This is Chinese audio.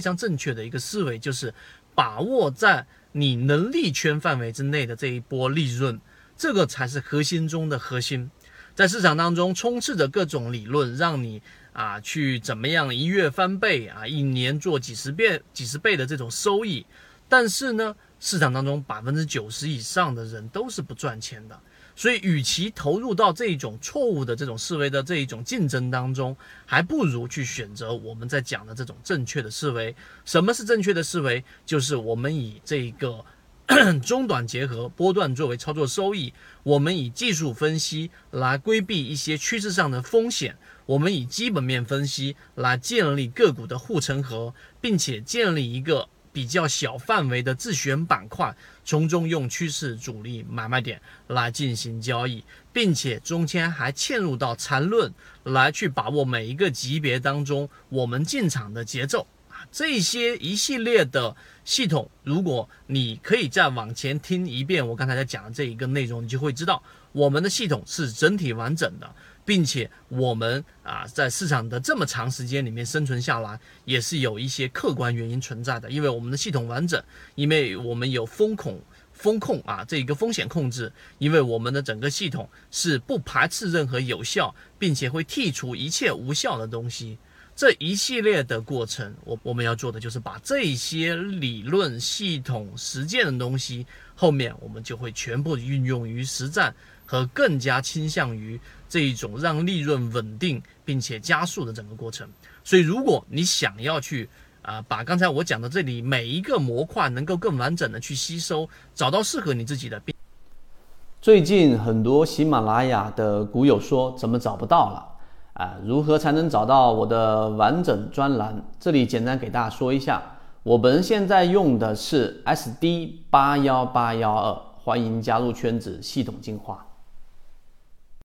非常正确的一个思维，就是把握在你能力圈范围之内的这一波利润，这个才是核心中的核心。在市场当中充斥着各种理论，让你啊去怎么样一月翻倍啊，一年做几十倍、几十倍的这种收益，但是呢，市场当中百分之九十以上的人都是不赚钱的。所以，与其投入到这种错误的这种思维的这一种竞争当中，还不如去选择我们在讲的这种正确的思维。什么是正确的思维？就是我们以这个 中短结合波段作为操作收益，我们以技术分析来规避一些趋势上的风险，我们以基本面分析来建立个股的护城河，并且建立一个。比较小范围的自选板块，从中用趋势主力买卖点来进行交易，并且中间还嵌入到缠论来去把握每一个级别当中我们进场的节奏，这些一系列的系统，如果你可以再往前听一遍我刚才在讲的这一个内容，你就会知道我们的系统是整体完整的。并且我们啊，在市场的这么长时间里面生存下来，也是有一些客观原因存在的。因为我们的系统完整，因为我们有风控、风控啊，这一个风险控制，因为我们的整个系统是不排斥任何有效，并且会剔除一切无效的东西。这一系列的过程，我我们要做的就是把这些理论、系统、实践的东西，后面我们就会全部运用于实战。和更加倾向于这一种让利润稳定并且加速的整个过程。所以，如果你想要去啊，把刚才我讲的这里每一个模块能够更完整的去吸收，找到适合你自己的。最近很多喜马拉雅的股友说怎么找不到了啊？如何才能找到我的完整专栏？这里简单给大家说一下，我们现在用的是 SD 八幺八幺二，欢迎加入圈子，系统进化。